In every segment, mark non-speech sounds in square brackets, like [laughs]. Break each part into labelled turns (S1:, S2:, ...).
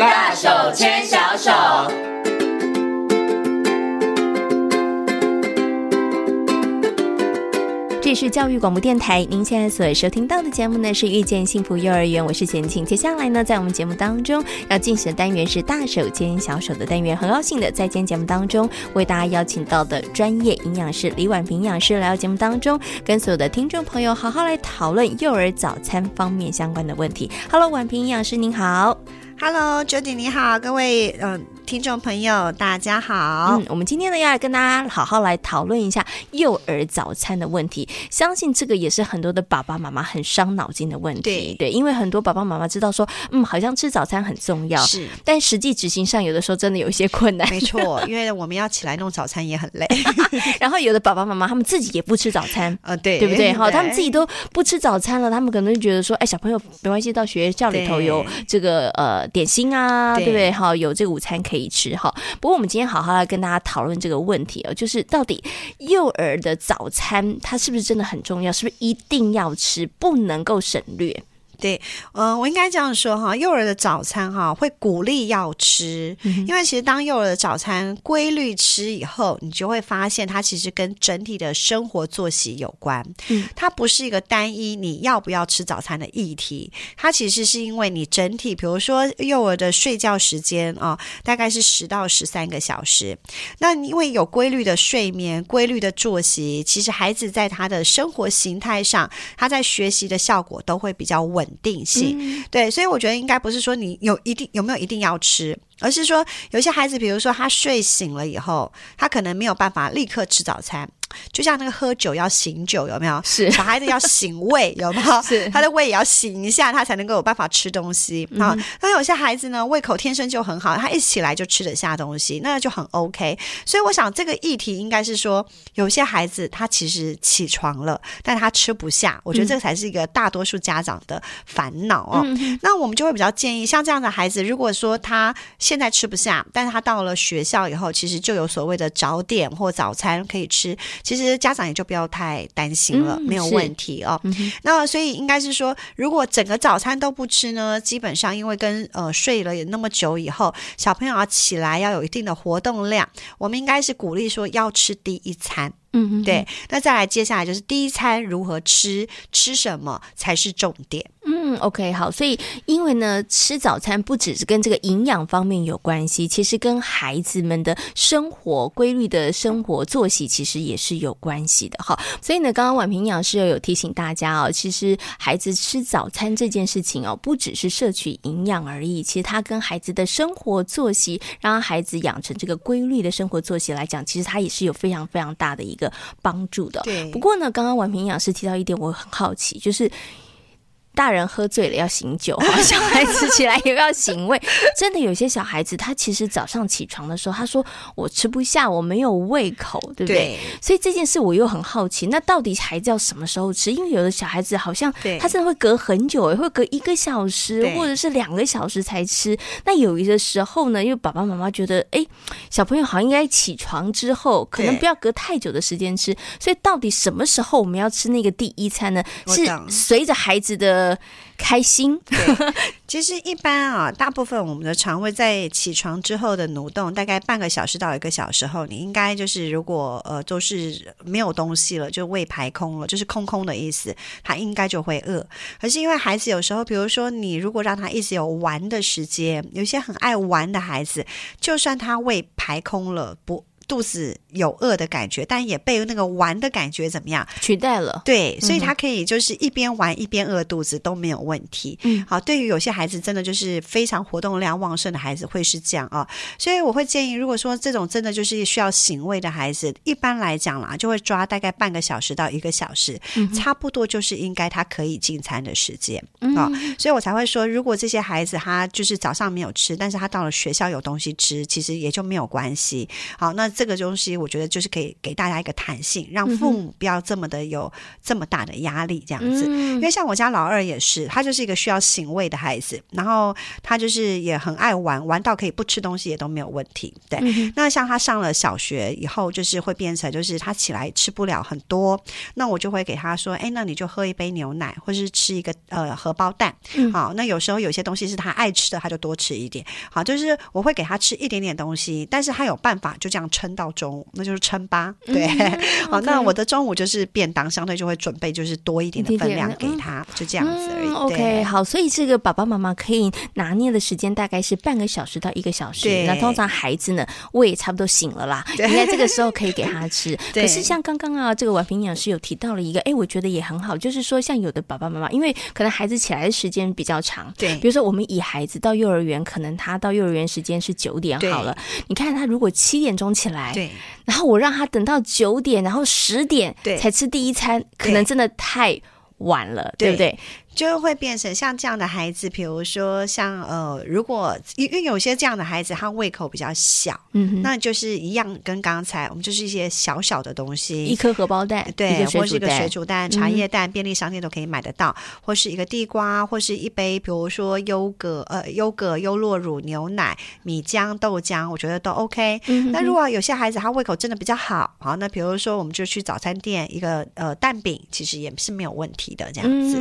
S1: 大手牵小手。
S2: 这是教育广播电台，您现在所收听到的节目呢是遇见幸福幼儿园，我是贤庆。接下来呢，在我们节目当中要进行的单元是大手牵小手的单元，很高兴的在今天节目当中为大家邀请到的专业营养师李婉萍营养师来到节目当中，跟所有的听众朋友好好来讨论幼儿早餐方面相关的问题。Hello，婉萍营养师您好。
S3: Hello，Jody 你好，各位嗯。呃听众朋友，大家好。
S2: 嗯，我们今天呢要来跟大家好好来讨论一下幼儿早餐的问题。相信这个也是很多的爸爸妈妈很伤脑筋的问题。对，对，因为很多爸爸妈妈知道说，嗯，好像吃早餐很重要，是，但实际执行上有的时候真的有一些困难。
S3: 没错，因为我们要起来弄早餐也很累。[laughs]
S2: 然后有的爸爸妈妈他们自己也不吃早餐，
S3: 呃，对，
S2: 对不对？哈，他们自己都不吃早餐了，他们可能就觉得说，哎，小朋友没关系，到学校里头有这个呃点心啊，对，对不对？哈，有这个午餐可以吃哈。不过，我们今天好好来跟大家讨论这个问题哦，就是到底幼儿的早餐它是不是真的很重要？是不是一定要吃，不能够省略？
S3: 对，嗯、呃，我应该这样说哈，幼儿的早餐哈会鼓励要吃，嗯、因为其实当幼儿的早餐规律吃以后，你就会发现它其实跟整体的生活作息有关。嗯，它不是一个单一你要不要吃早餐的议题，它其实是因为你整体，比如说幼儿的睡觉时间啊、哦，大概是十到十三个小时。那因为有规律的睡眠、规律的作息，其实孩子在他的生活形态上，他在学习的效果都会比较稳。定性，嗯、对，所以我觉得应该不是说你有一定有没有一定要吃，而是说有些孩子，比如说他睡醒了以后，他可能没有办法立刻吃早餐。就像那个喝酒要醒酒，有没有？是小孩子要醒胃，[laughs] 有没有？是他的胃也要醒一下，他才能够有办法吃东西啊。那、嗯、有些孩子呢，胃口天生就很好，他一起来就吃得下东西，那就很 OK。所以我想这个议题应该是说，有些孩子他其实起床了，但他吃不下。我觉得这才是一个大多数家长的烦恼哦。嗯、那我们就会比较建议，像这样的孩子，如果说他现在吃不下，但是他到了学校以后，其实就有所谓的早点或早餐可以吃。其实家长也就不要太担心了，嗯、没有问题哦。嗯、那所以应该是说，如果整个早餐都不吃呢，基本上因为跟呃睡了那么久以后，小朋友要起来要有一定的活动量，我们应该是鼓励说要吃第一餐。嗯，对。那再来接下来就是第一餐如何吃，吃什么才是重点。
S2: 嗯，OK，好，所以因为呢，吃早餐不只是跟这个营养方面有关系，其实跟孩子们的生活规律的生活作息其实也是有关系的哈。所以呢，刚刚婉平营养师又有提醒大家哦，其实孩子吃早餐这件事情哦，不只是摄取营养而已，其实他跟孩子的生活作息，让孩子养成这个规律的生活作息来讲，其实他也是有非常非常大的一个帮助的。对。不过呢，刚刚婉平营养师提到一点，我很好奇，就是。大人喝醉了要醒酒，小孩子起来也要醒胃。[laughs] 真的有些小孩子，他其实早上起床的时候，他说我吃不下，我没有胃口，对不对？对。所以这件事我又很好奇，那到底孩子要什么时候吃？因为有的小孩子好像他真的会隔很久，会隔一个小时或者是两个小时才吃。那有一个时候呢，因为爸爸妈妈觉得，哎，小朋友好像应该起床之后，可能不要隔太久的时间吃。所以到底什么时候我们要吃那个第一餐呢？是随着孩子的。呃，开心。[laughs]
S3: 其实一般啊，大部分我们的肠胃在起床之后的蠕动，大概半个小时到一个小时后，你应该就是如果呃都是没有东西了，就胃排空了，就是空空的意思，他应该就会饿。可是因为孩子有时候，比如说你如果让他一直有玩的时间，有些很爱玩的孩子，就算他胃排空了，不。肚子有饿的感觉，但也被那个玩的感觉怎么样
S2: 取代了？
S3: 对，所以他可以就是一边玩一边饿肚子都没有问题。嗯，好，对于有些孩子真的就是非常活动量旺盛的孩子会是这样啊，所以我会建议，如果说这种真的就是需要醒胃的孩子，一般来讲啦，就会抓大概半个小时到一个小时，嗯、差不多就是应该他可以进餐的时间啊、嗯。所以我才会说，如果这些孩子他就是早上没有吃，但是他到了学校有东西吃，其实也就没有关系。好，那。这个东西我觉得就是可以给大家一个弹性，让父母不要这么的有这么大的压力这样子。嗯、因为像我家老二也是，他就是一个需要醒喂的孩子，然后他就是也很爱玩，玩到可以不吃东西也都没有问题。对，嗯、那像他上了小学以后，就是会变成就是他起来吃不了很多，那我就会给他说，哎，那你就喝一杯牛奶，或是吃一个呃荷包蛋。嗯、好，那有时候有些东西是他爱吃的，他就多吃一点。好，就是我会给他吃一点点东西，但是他有办法就这样撑到中午，那就是撑吧。对，嗯、好，那我的中午就是便当，相对就会准备就是多一点的分量给他，就这样子而已。
S2: OK，好，所以这个爸爸妈妈可以拿捏的时间大概是半个小时到一个小时。
S3: 对，
S2: 那通常孩子呢，胃差不多醒了啦，应该这个时候可以给他吃。[laughs] 可是像刚刚啊，这个婉平营养师有提到了一个，哎，我觉得也很好，就是说像有的爸爸妈妈，因为可能孩子起来的时间比较长，
S3: 对，
S2: 比如说我们以孩子到幼儿园，可能他到幼儿园时间是九点好了，你看他如果七点钟起来，
S3: 对，
S2: 然后我让他等到九点，然后十点才吃第一餐，可能真的太晚了，对，对不对？
S3: 就会变成像这样的孩子，比如说像呃，如果因为有些这样的孩子，他胃口比较小，嗯哼，那就是一样跟刚才我们就是一些小小的东西，
S2: 一颗荷包蛋，
S3: 对，
S2: 或
S3: 是一个水煮蛋、茶叶蛋，便利商店都可以买得到，嗯、或是一个地瓜，或是一杯，比如说优格，呃，优格、优酪乳、牛奶、米浆、豆浆，我觉得都 OK。嗯、那如果有些孩子他胃口真的比较好，好，那比如说我们就去早餐店一个呃蛋饼，其实也是没有问题的，这样子，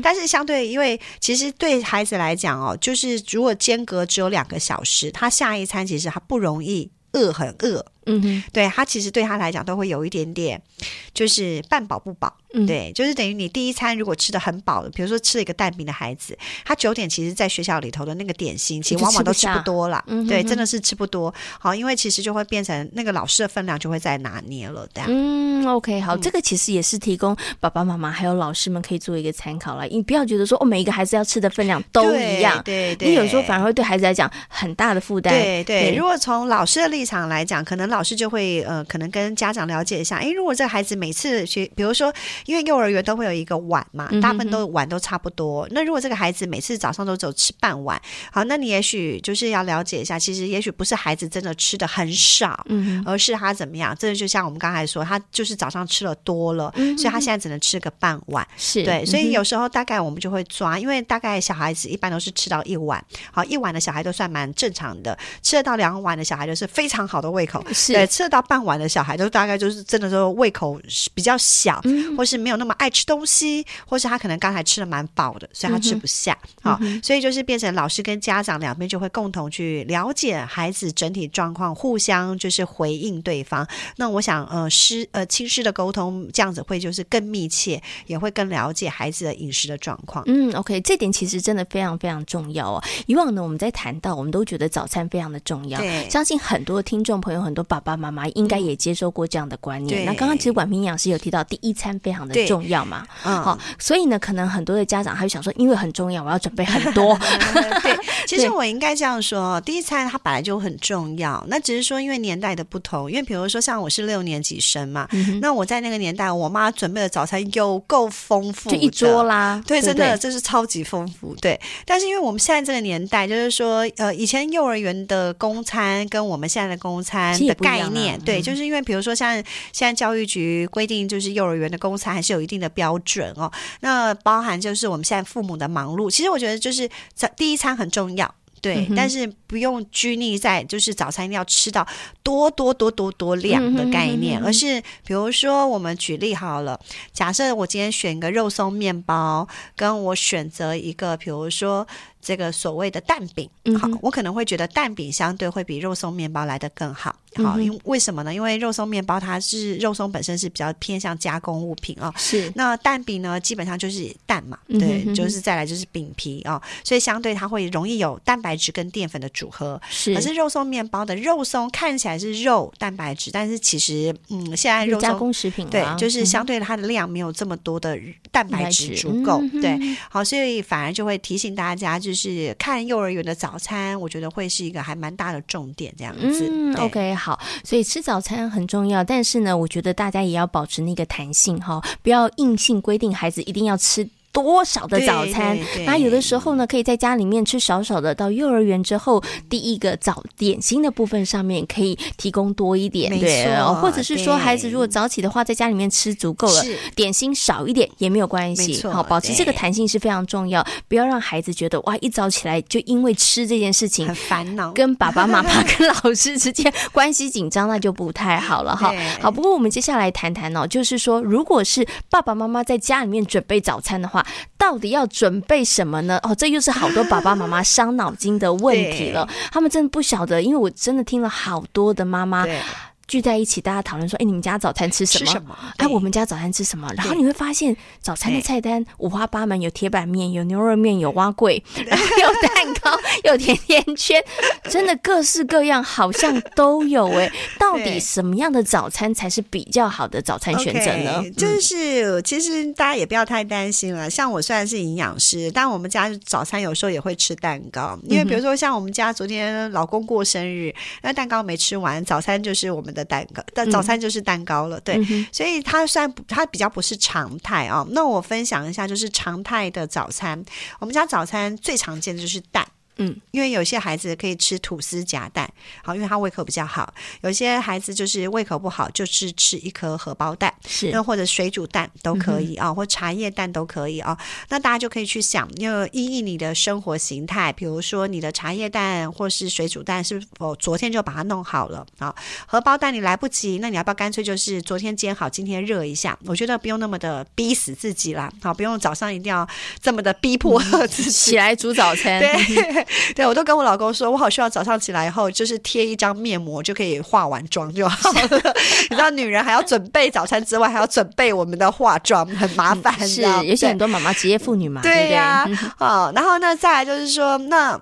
S3: 但是相对，因为其实对孩子来讲哦，就是如果间隔只有两个小时，他下一餐其实他不容易饿，很饿。嗯哼，对他其实对他来讲都会有一点点，就是半饱不饱。嗯，对，就是等于你第一餐如果吃的很饱的，比如说吃了一个蛋饼的孩子，他九点其实在学校里头的那个点心，其实往往都吃不多了。嗯，对，真的是吃不多。好，因为其实就会变成那个老师的分量就会再拿捏了。这样。嗯
S2: ，OK，好，这个其实也是提供爸爸妈妈还有老师们可以做一个参考了。你不要觉得说哦，每一个孩子要吃的分量都一样，对对。你有时候反而会对孩子来讲很大的负担。
S3: 对对。如果从老师的立场来讲，可能老师就会呃，可能跟家长了解一下。哎，如果这个孩子每次学，比如说。因为幼儿园都会有一个碗嘛，大部分都碗都差不多。那如果这个孩子每次早上都只有吃半碗，好，那你也许就是要了解一下，其实也许不是孩子真的吃的很少，嗯、而是他怎么样？这就像我们刚才说，他就是早上吃了多了，嗯、所以他现在只能吃个半碗。是对，所以有时候大概我们就会抓，因为大概小孩子一般都是吃到一碗，好，一碗的小孩都算蛮正常的，吃得到两碗的小孩就是非常好的胃口，是对，吃得到半碗的小孩都大概就是真的说胃口比较小。嗯或是没有那么爱吃东西，或是他可能刚才吃的蛮饱的，所以他吃不下。好、嗯哼哦，所以就是变成老师跟家长两边就会共同去了解孩子整体状况，互相就是回应对方。那我想，呃，师呃亲师的沟通这样子会就是更密切，也会更了解孩子的饮食的状况。
S2: 嗯，OK，这点其实真的非常非常重要哦。以往呢，我们在谈到，我们都觉得早餐非常的重要。对，相信很多听众朋友、很多爸爸妈妈应该也接受过这样的观念。嗯、那刚刚其实婉平营养师有提到第一餐。非常的重要嘛，嗯，好，所以呢，可能很多的家长他就想说，因为很重要，我要准备很多。[laughs]
S3: 对，[laughs] 其实我应该这样说，第一餐它本来就很重要，那只是说因为年代的不同，因为比如说像我是六年级生嘛，嗯、那我在那个年代，我妈准备的早餐有够丰富，
S2: 就一桌啦，
S3: 对，真的这是超级丰富，对。但是因为我们现在这个年代，就是说，呃，以前幼儿园的公餐跟我们现在的公餐的概念，啊、对，就是因为比如说像现在教育局规定，就是幼儿园的公餐还是有一定的标准哦，那包含就是我们现在父母的忙碌，其实我觉得就是早第一餐很重要，对，嗯、但是不用拘泥在就是早餐一定要吃到多多多多多量的概念，嗯、哼哼哼而是比如说我们举例好了，假设我今天选一个肉松面包，跟我选择一个比如说。这个所谓的蛋饼，好，我可能会觉得蛋饼相对会比肉松面包来的更好，好，因为为什么呢？因为肉松面包它是肉松本身是比较偏向加工物品哦，是。那蛋饼呢，基本上就是蛋嘛，对，就是再来就是饼皮哦，所以相对它会容易有蛋白质跟淀粉的组合。是。可是肉松面包的肉松看起来是肉蛋白质，但是其实嗯，现在肉松
S2: 加工食品
S3: 对，就是相对它的量没有这么多的蛋白质足够，对，好，所以反而就会提醒大家。就是看幼儿园的早餐，我觉得会是一个还蛮大的重点，这样子。嗯
S2: ，OK，好，所以吃早餐很重要，但是呢，我觉得大家也要保持那个弹性哈，不要硬性规定孩子一定要吃。多少的早餐。那有的时候呢，可以在家里面吃少少的，到幼儿园之后，第一个早点心的部分上面可以提供多一点，对，或者是说孩子如果早起的话，在家里面吃足够了，点心少一点也没有关系。好，保持这个弹性是非常重要，不要让孩子觉得哇，一早起来就因为吃这件事情
S3: 很烦恼，
S2: 跟爸爸妈妈跟老师之间关系紧张，那就不太好了哈。[laughs] 好，不过我们接下来谈谈哦，就是说，如果是爸爸妈妈在家里面准备早餐的话，到底要准备什么呢？哦，这又是好多爸爸妈妈伤脑筋的问题了。[laughs] 他们真的不晓得，因为我真的听了好多的妈妈。聚在一起，大家讨论说：“哎，你们家早餐吃什么？什么哎，我们家早餐吃什么？”然后你会发现，早餐的菜单五花八门，有铁板面，有牛肉面，有碗粿，然后 [laughs] 有蛋糕，有甜甜圈，[laughs] 真的各式各样，好像都有哎。到底什么样的早餐才是比较好的早餐选择呢？
S3: 就是其实大家也不要太担心了。像我虽然是营养师，但我们家早餐有时候也会吃蛋糕，因为比如说像我们家昨天老公过生日，那蛋糕没吃完，早餐就是我们的蛋糕，但早餐就是蛋糕了，嗯、对，所以它算它比较不是常态啊、哦。那我分享一下，就是常态的早餐，我们家早餐最常见的就是蛋。嗯，因为有些孩子可以吃吐司夹蛋，好，因为他胃口比较好。有些孩子就是胃口不好，就是吃一颗荷包蛋，是，那或者水煮蛋都可以啊，或茶叶蛋都可以啊。那大家就可以去想，因为依依你的生活形态，比如说你的茶叶蛋或是水煮蛋是否昨天就把它弄好了啊？荷包蛋你来不及，那你要不要干脆就是昨天煎好，今天热一下？我觉得不用那么的逼死自己啦，好，不用早上一定要这么的逼迫自己、嗯、
S2: 起来煮早餐。
S3: 对。[laughs] 对，我都跟我老公说，我好希望早上起来以后，就是贴一张面膜就可以化完妆就好了。[laughs] 你知道，女人还要准备早餐之外，还要准备我们的化妆，很麻烦。
S2: 是，有些很多妈妈职业妇女嘛，[laughs]
S3: 对呀、啊。
S2: 对
S3: 哦，然后呢，再来就是说，那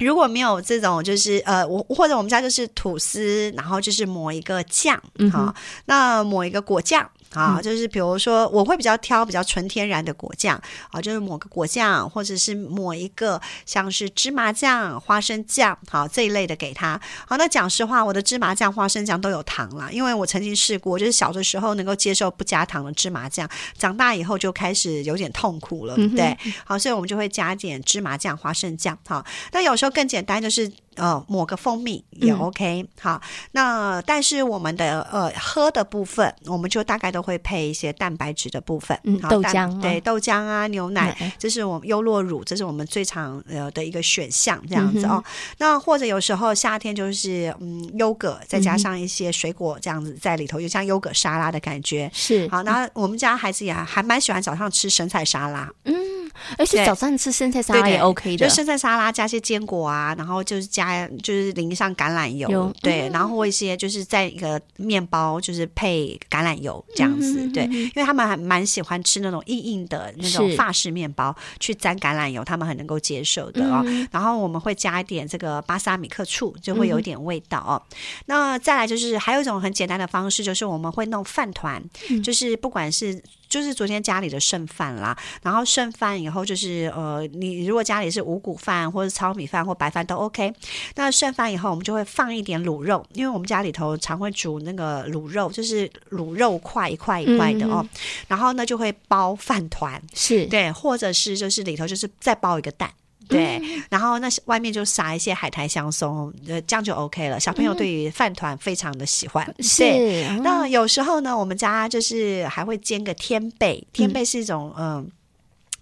S3: 如果没有这种，就是呃，我或者我们家就是吐司，然后就是抹一个酱，好、嗯哦，那抹一个果酱。啊，就是比如说，我会比较挑比较纯天然的果酱啊，就是抹个果酱，或者是抹一个像是芝麻酱、花生酱，好这一类的给他。好，那讲实话，我的芝麻酱、花生酱都有糖了，因为我曾经试过，就是小的时候能够接受不加糖的芝麻酱，长大以后就开始有点痛苦了，对不对。好，所以我们就会加点芝麻酱、花生酱。好，那有时候更简单就是。呃，抹个蜂蜜也 OK，嗯、好。那但是我们的呃喝的部分，我们就大概都会配一些蛋白质的部分，
S2: 嗯、豆浆、哦、
S3: 对豆浆啊，牛奶，
S2: 嗯、
S3: 这是我们优酪乳，这是我们最常呃的一个选项，这样子哦。嗯、那或者有时候夏天就是嗯优格，再加上一些水果这样子在里头，就像优格沙拉的感觉是。好，那我们家孩子也还蛮喜欢早上吃生菜沙拉，嗯。
S2: 而且早上吃生菜沙拉也 OK 的，
S3: 就生菜沙拉加些坚果啊，然后就是加就是淋上橄榄油，有。对，然后或一些就是在一个面包就是配橄榄油这样子，对，因为他们还蛮喜欢吃那种硬硬的那种法式面包，去沾橄榄油，他们很能够接受的哦。嗯、然后我们会加一点这个巴萨米克醋，就会有一点味道哦。嗯、那再来就是还有一种很简单的方式，就是我们会弄饭团，嗯、就是不管是。就是昨天家里的剩饭啦，然后剩饭以后就是呃，你如果家里是五谷饭或者糙米饭或白饭都 OK。那剩饭以后，我们就会放一点卤肉，因为我们家里头常会煮那个卤肉，就是卤肉块一块一块的哦。然后呢，就会包饭团，是对，或者是就是里头就是再包一个蛋。对，然后那外面就撒一些海苔香松，呃，这样就 OK 了。小朋友对于饭团非常的喜欢。是，那有时候呢，我们家就是还会煎个天贝，天贝是一种嗯。呃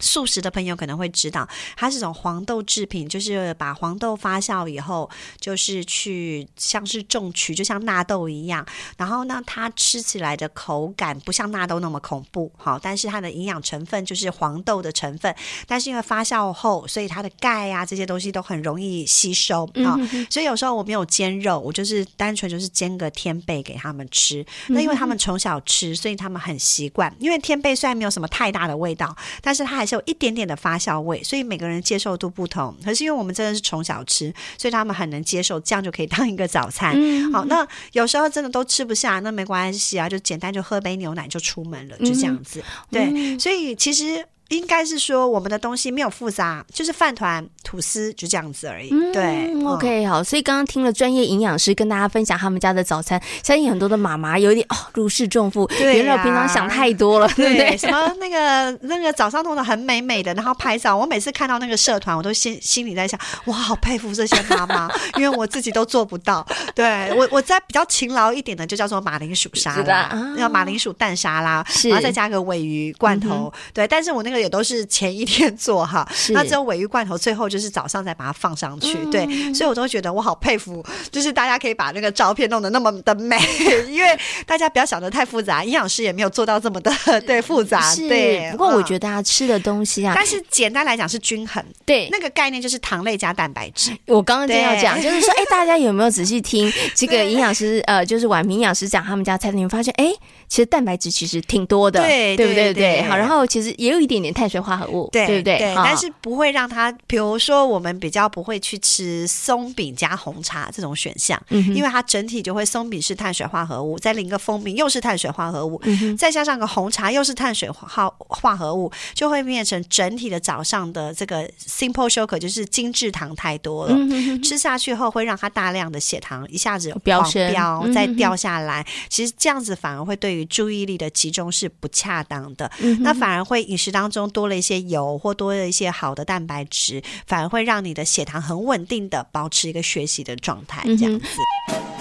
S3: 素食的朋友可能会知道，它是种黄豆制品，就是把黄豆发酵以后，就是去像是种曲，就像纳豆一样。然后呢，它吃起来的口感不像纳豆那么恐怖，好，但是它的营养成分就是黄豆的成分。但是因为发酵后，所以它的钙啊这些东西都很容易吸收啊。嗯、所以有时候我没有煎肉，我就是单纯就是煎个天贝给他们吃。那因为他们从小吃，所以他们很习惯。因为天贝虽然没有什么太大的味道，但是它还是。有一点点的发酵味，所以每个人接受度不同。可是因为我们真的是从小吃，所以他们很能接受，这样就可以当一个早餐。嗯、好，那有时候真的都吃不下，那没关系啊，就简单就喝杯牛奶就出门了，就这样子。嗯、对，所以其实。应该是说我们的东西没有复杂，就是饭团吐司，就这样子而已。
S2: 嗯、
S3: 对
S2: ，OK，好。所以刚刚听了专业营养师跟大家分享他们家的早餐，相信很多的妈妈有一点哦如释重负，对原来我平常想太多了，[laughs] 对不对？
S3: 什么那个那个早上弄得很美美的，然后拍照，我每次看到那个社团，我都心心里在想，哇，好佩服这些妈妈，[laughs] 因为我自己都做不到。对我，我在比较勤劳一点的，就叫做马铃薯沙拉，要、啊、马铃薯蛋沙拉，然后再加个尾鱼罐头、嗯。对，但是我那个也都是前一天做哈，那只有尾鱼罐头，最后就是早上再把它放上去。嗯、对，所以我都觉得我好佩服，就是大家可以把那个照片弄得那么的美，因为大家不要想的太复杂，营养师也没有做到这么的对复杂。对，
S2: 不过我觉得大家吃的东西啊，
S3: 但是简单来讲是均衡。对，那个概念就是糖类加蛋白质。
S2: 我刚刚就要讲，就是说，哎，大家有没有仔细听这个 [laughs] 营养师呃，就是婉平营养师讲他们家菜，你们发现哎，其实蛋白质其实挺多的，对，对不对？对，好，然后其实也有一点点碳水化合物，对，对不对？
S3: 对，但是不会让它，比如说我们比较不会去吃松饼加红茶这种选项，嗯，因为它整体就会松饼是碳水化合物，再淋个蜂蜜又是碳水化合物，嗯，再加上个红茶又是碳水化化合物，就会变成整体的早上的这个 simple sugar 就是精制糖太多了，嗯，吃下去后会让它大量的血糖一下子飙升。再掉下来，嗯，其实这样子反而会对于注意力的集中是不恰当的，嗯，那反而会饮食当中多了一些油或多了一些好的蛋白质，反而会让你的血糖很稳定的保持一个学习的状态，这样子。嗯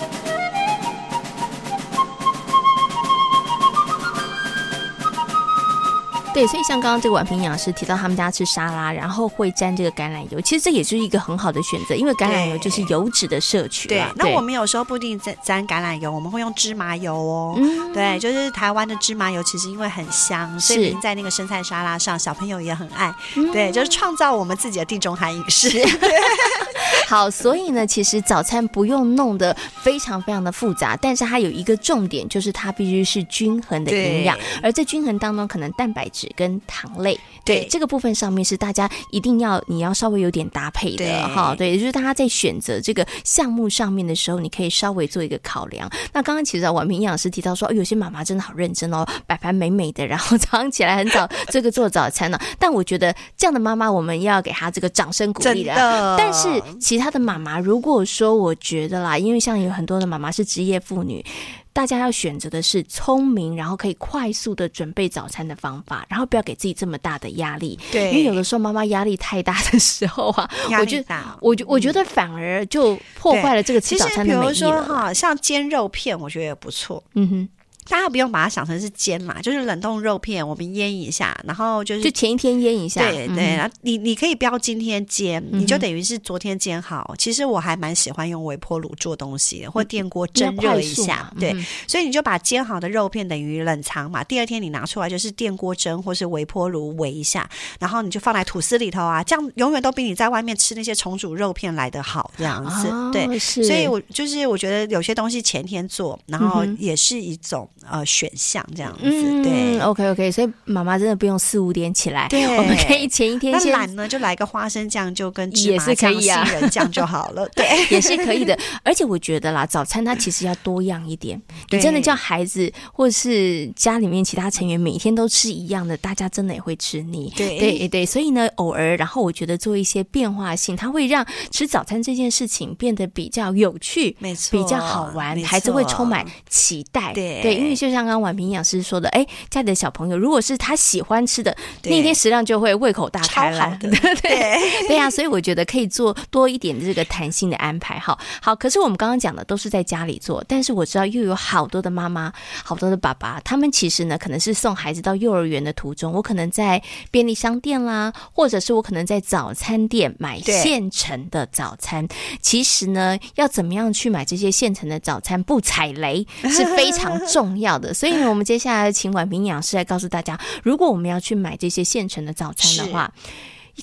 S2: 对，所以像刚刚这个婉平营养师提到，他们家吃沙拉，然后会沾这个橄榄油，其实这也是一个很好的选择，因为橄榄油就是油脂的摄取。对，
S3: 那我们有时候不一定沾沾橄榄油，我们会用芝麻油哦。嗯，对，就是台湾的芝麻油，其实因为很香，所以淋在那个生菜沙拉上，小朋友也很爱。对，就是创造我们自己的地中海饮食。[laughs]
S2: 好，所以呢，其实早餐不用弄得非常非常的复杂，但是它有一个重点，就是它必须是均衡的营养，而在均衡当中，可能蛋白质跟糖类，对，对这个部分上面是大家一定要你要稍微有点搭配的哈，对，也就是大家在选择这个项目上面的时候，你可以稍微做一个考量。那刚刚其实啊，婉平营养师提到说，哦，有些妈妈真的好认真哦，摆盘美美的，然后早上起来很早这个做早餐呢，[laughs] 但我觉得这样的妈妈，我们要给她这个掌声鼓励的。但是其。他的妈妈，如果说我觉得啦，因为像有很多的妈妈是职业妇女，大家要选择的是聪明，然后可以快速的准备早餐的方法，然后不要给自己这么大的压力。对，因为有的时候妈妈压力太大的时候啊，[laughs] 我觉得，我觉我觉得反而就破坏了这个吃早餐的美
S3: 比如说哈，像煎肉片，我觉得也不错。嗯哼。大家不用把它想成是煎嘛，就是冷冻肉片，我们腌一下，然后就是
S2: 就前一天腌一下，
S3: 对对。然后你你可以不要今天煎，嗯、你就等于是昨天煎好。其实我还蛮喜欢用微波炉做东西，或电锅蒸热一下，对、嗯。所以你就把煎好的肉片等于冷藏嘛，第二天你拿出来就是电锅蒸或是微波炉围一下，然后你就放在吐司里头啊，这样永远都比你在外面吃那些重组肉片来的好，这样子。哦、对，所以我就是我觉得有些东西前天做，然后也是一种。呃，选项这样子，嗯、对
S2: ，OK OK，所以妈妈真的不用四五点起来，对，我们可以前一天先
S3: 懒呢，就来个花生酱，就跟芝麻酱、杏仁酱就好了，对，[laughs]
S2: 也是可以的。而且我觉得啦，早餐它其实要多样一点，[laughs] 你真的叫孩子或是家里面其他成员每天都吃一样的，大家真的也会吃腻，对。对对。所以呢，偶尔，然后我觉得做一些变化性，它会让吃早餐这件事情变得比较有趣，没错，比较好玩，孩子会充满期待，对。对，因为。就像刚刚婉萍营养师说的，哎，家里的小朋友如果是他喜欢吃的，那一天食量就会胃口大开了，[laughs] 对对对呀，所以我觉得可以做多一点的这个弹性的安排，好好。可是我们刚刚讲的都是在家里做，但是我知道又有好多的妈妈、好多的爸爸，他们其实呢可能是送孩子到幼儿园的途中，我可能在便利商店啦，或者是我可能在早餐店买现成的早餐。其实呢，要怎么样去买这些现成的早餐不踩雷是非常重要。好的，所以呢，我们接下来请婉平营养师来告诉大家，如果我们要去买这些现成的早餐的话，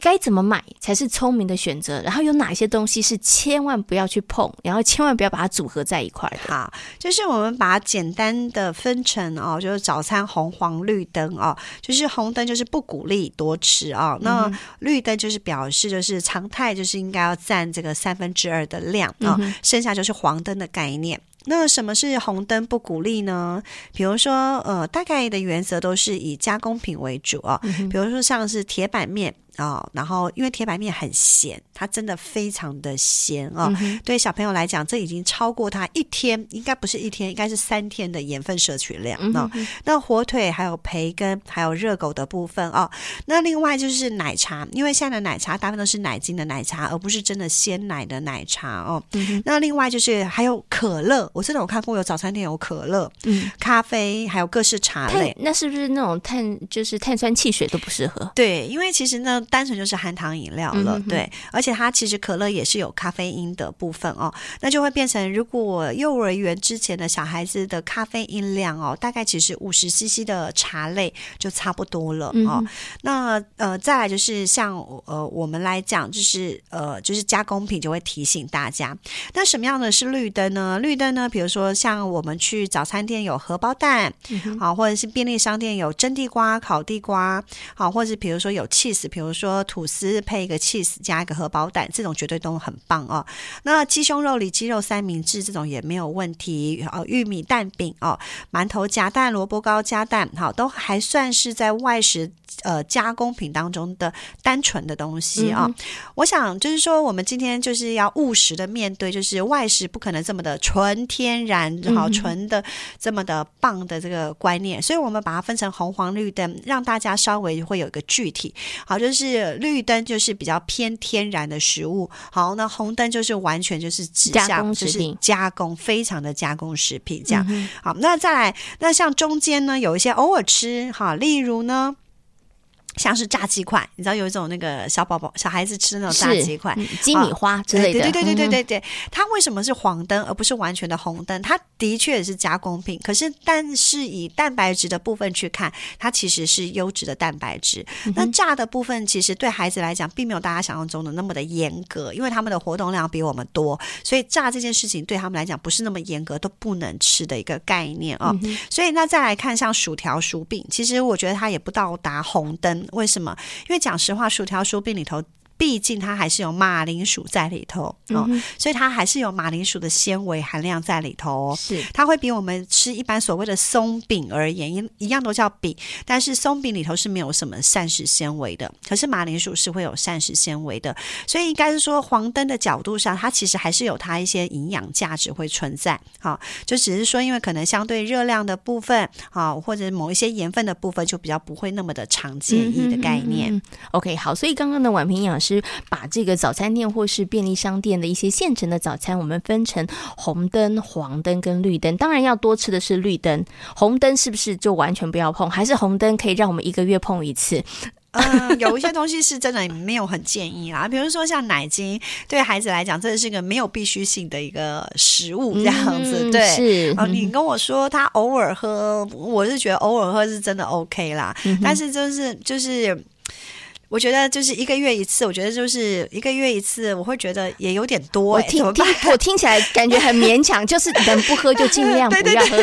S2: 该怎么买才是聪明的选择？然后有哪些东西是千万不要去碰，然后千万不要把它组合在一块的？
S3: 好，就是我们把它简单的分成哦，就是早餐红黄绿灯哦，就是红灯就是不鼓励多吃哦，那绿灯就是表示就是常态就是应该要占这个三分之二的量啊，哦，剩下就是黄灯的概念。那什么是红灯不鼓励呢？比如说，呃，大概的原则都是以加工品为主啊，比如说像是铁板面。啊、哦，然后因为铁板面很咸，它真的非常的咸啊、哦嗯。对小朋友来讲，这已经超过他一天，应该不是一天，应该是三天的盐分摄取量。那、嗯哦、那火腿还有培根还有热狗的部分哦。那另外就是奶茶，因为现在的奶茶大部分都是奶精的奶茶，而不是真的鲜奶的奶茶哦。嗯、那另外就是还有可乐，我真的有看过有早餐店有可乐、嗯、咖啡，还有各式茶类。
S2: 那是不是那种碳就是碳酸汽水都不适合？
S3: 对，因为其实呢。单纯就是含糖饮料了，嗯，对，而且它其实可乐也是有咖啡因的部分哦，那就会变成如果幼儿园之前的小孩子的咖啡因量哦，大概其实五十 CC 的茶类就差不多了哦。嗯、那呃，再来就是像呃我们来讲，就是呃就是加工品就会提醒大家，那什么样的是绿灯呢？绿灯呢，比如说像我们去早餐店有荷包蛋，好、嗯，或者是便利商店有蒸地瓜、烤地瓜，好，或者是比如说有 cheese，比如说。吐司配一个 cheese 加一个荷包蛋，这种绝对都很棒哦。那鸡胸肉里鸡肉三明治这种也没有问题哦。玉米蛋饼哦，馒头夹蛋，萝卜糕加蛋，好，都还算是在外食呃加工品当中的单纯的东西啊、哦嗯。我想就是说，我们今天就是要务实的面对，就是外食不可能这么的纯天然，好纯的这么的棒的这个观念，所以我们把它分成红黄绿灯，让大家稍微会有一个具体好，就是。绿灯就是比较偏天然的食物，好，那红灯就是完全就是指向就是加工，非常的加工食品这样。嗯、好，那再来，那像中间呢，有一些偶尔吃，哈，例如呢。像是炸鸡块，你知道有一种那个小宝宝、小孩子吃的那种炸鸡块，
S2: 鸡米花之类的。
S3: 对对对对对对对，它为什么是黄灯而不是完全的红灯？它的确也是加工品，可是但是以蛋白质的部分去看，它其实是优质的蛋白质。那炸的部分其实对孩子来讲，并没有大家想象中的那么的严格，因为他们的活动量比我们多，所以炸这件事情对他们来讲不是那么严格，都不能吃的一个概念啊、哦。所以那再来看像薯条、薯饼，其实我觉得它也不到达红灯。为什么？因为讲实话，薯条、薯饼里头。毕竟它还是有马铃薯在里头哦、嗯，所以它还是有马铃薯的纤维含量在里头。是，它会比我们吃一般所谓的松饼而言，一一样都叫饼，但是松饼里头是没有什么膳食纤维的，可是马铃薯是会有膳食纤维的。所以应该是说，黄灯的角度上，它其实还是有它一些营养价值会存在。好，就只是说，因为可能相对热量的部分，好，或者某一些盐分的部分，就比较不会那么的常见益的概念。嗯嗯嗯、OK，好，所以刚刚的宛平营养师。是把这个早餐店或是便利商店的一些现成的早餐，我们分成红灯、黄灯跟绿灯。当然要多吃的是绿灯，红灯是不是就完全不要碰？还是红灯可以让我们一个月碰一次？嗯，有一些东西是真的没有很建议啦，比如说像奶精，对孩子来讲，真的是一个没有必须性的一个食物，这样子。嗯、对，是哦。你跟我说他偶尔喝，我是觉得偶尔喝是真的 OK 啦，嗯、但是就是就是。我觉得就是一个月一次，我觉得就是一个月一次，我会觉得也有点多，欸。我听听，
S2: 我听起来感觉很勉强，就是 [laughs] 能不喝就尽量不要喝，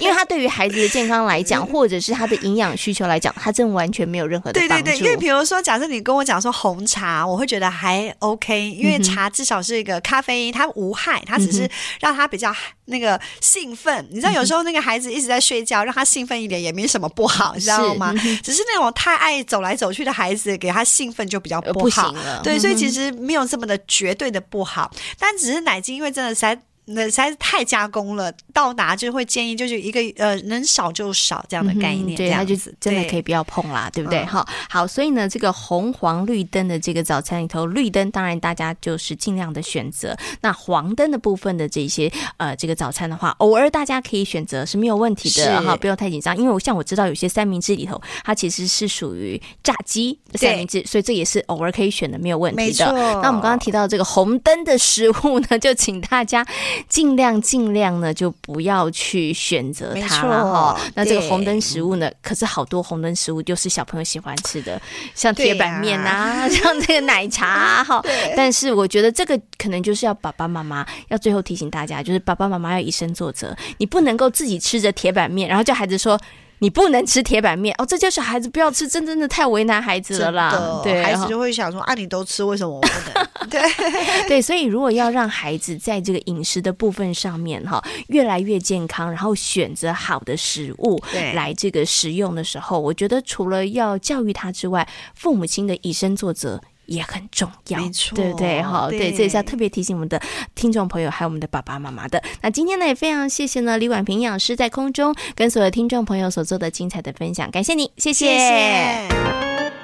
S2: 因为他对于孩子的健康来讲，或者是他的营养需求来讲，他真完全没有任何的帮助。对对对，因为比
S3: 如说，假设你跟我讲说红茶，我会觉得还 OK，因为茶至少是一个咖啡因，它无害，它只是让他比较那个兴奋。你知道，有时候那个孩子一直在睡觉，让他兴奋一点也没什么不好，你知道吗？只是那种太爱走来走去的孩子。孩子给他兴奋就比较不好，不，对，所以其实没有这么的绝对的不好，嗯、但只是奶精，因为真的实在。那实在是太加工了，到达就会建议就是一个呃能少就少这样的概念，嗯、对，那就
S2: 真的可以不要碰啦，对，对不对？哈、嗯，好，所以呢，这个红黄绿灯的这个早餐里头，绿灯当然大家就是尽量的选择，那黄灯的部分的这些呃这个早餐的话，偶尔大家可以选择是没有问题的哈，不用太紧张，因为我像我知道有些三明治里头，它其实是属于炸鸡的三明治，所以这也是偶尔可以选的，没有问题的。那我们刚刚提到这个红灯的食物呢，就请大家。[laughs] 尽量尽量呢，就不要去选择它了哈。那这个红灯食物呢，可是好多红灯食物就是小朋友喜欢吃的，像铁板面啊，[laughs] 像这个奶茶 [laughs] 哈。但是我觉得这个可能就是要爸爸妈妈要最后提醒大家，就是爸爸妈妈要以身作则，你不能够自己吃着铁板面，然后叫孩子说。你不能吃铁板面哦，这就是孩子不要吃，真真的太为难孩子了啦。对，
S3: 孩子就会想说：“啊，你都吃，为什么我不能？” [laughs] 对
S2: 对，所以如果要让孩子在这个饮食的部分上面哈，越来越健康，然后选择好的食物来这个食用的时候，我觉得除了要教育他之外，父母亲的以身作则。也很重要，
S3: 没错，
S2: 对不对？好，对，这也是要特别提醒我们的听众朋友，还有我们的爸爸妈妈的。那今天呢，也非常谢谢呢，李婉平营养师在空中跟所有听众朋友所做的精彩的分享，感谢你，谢谢。谢谢。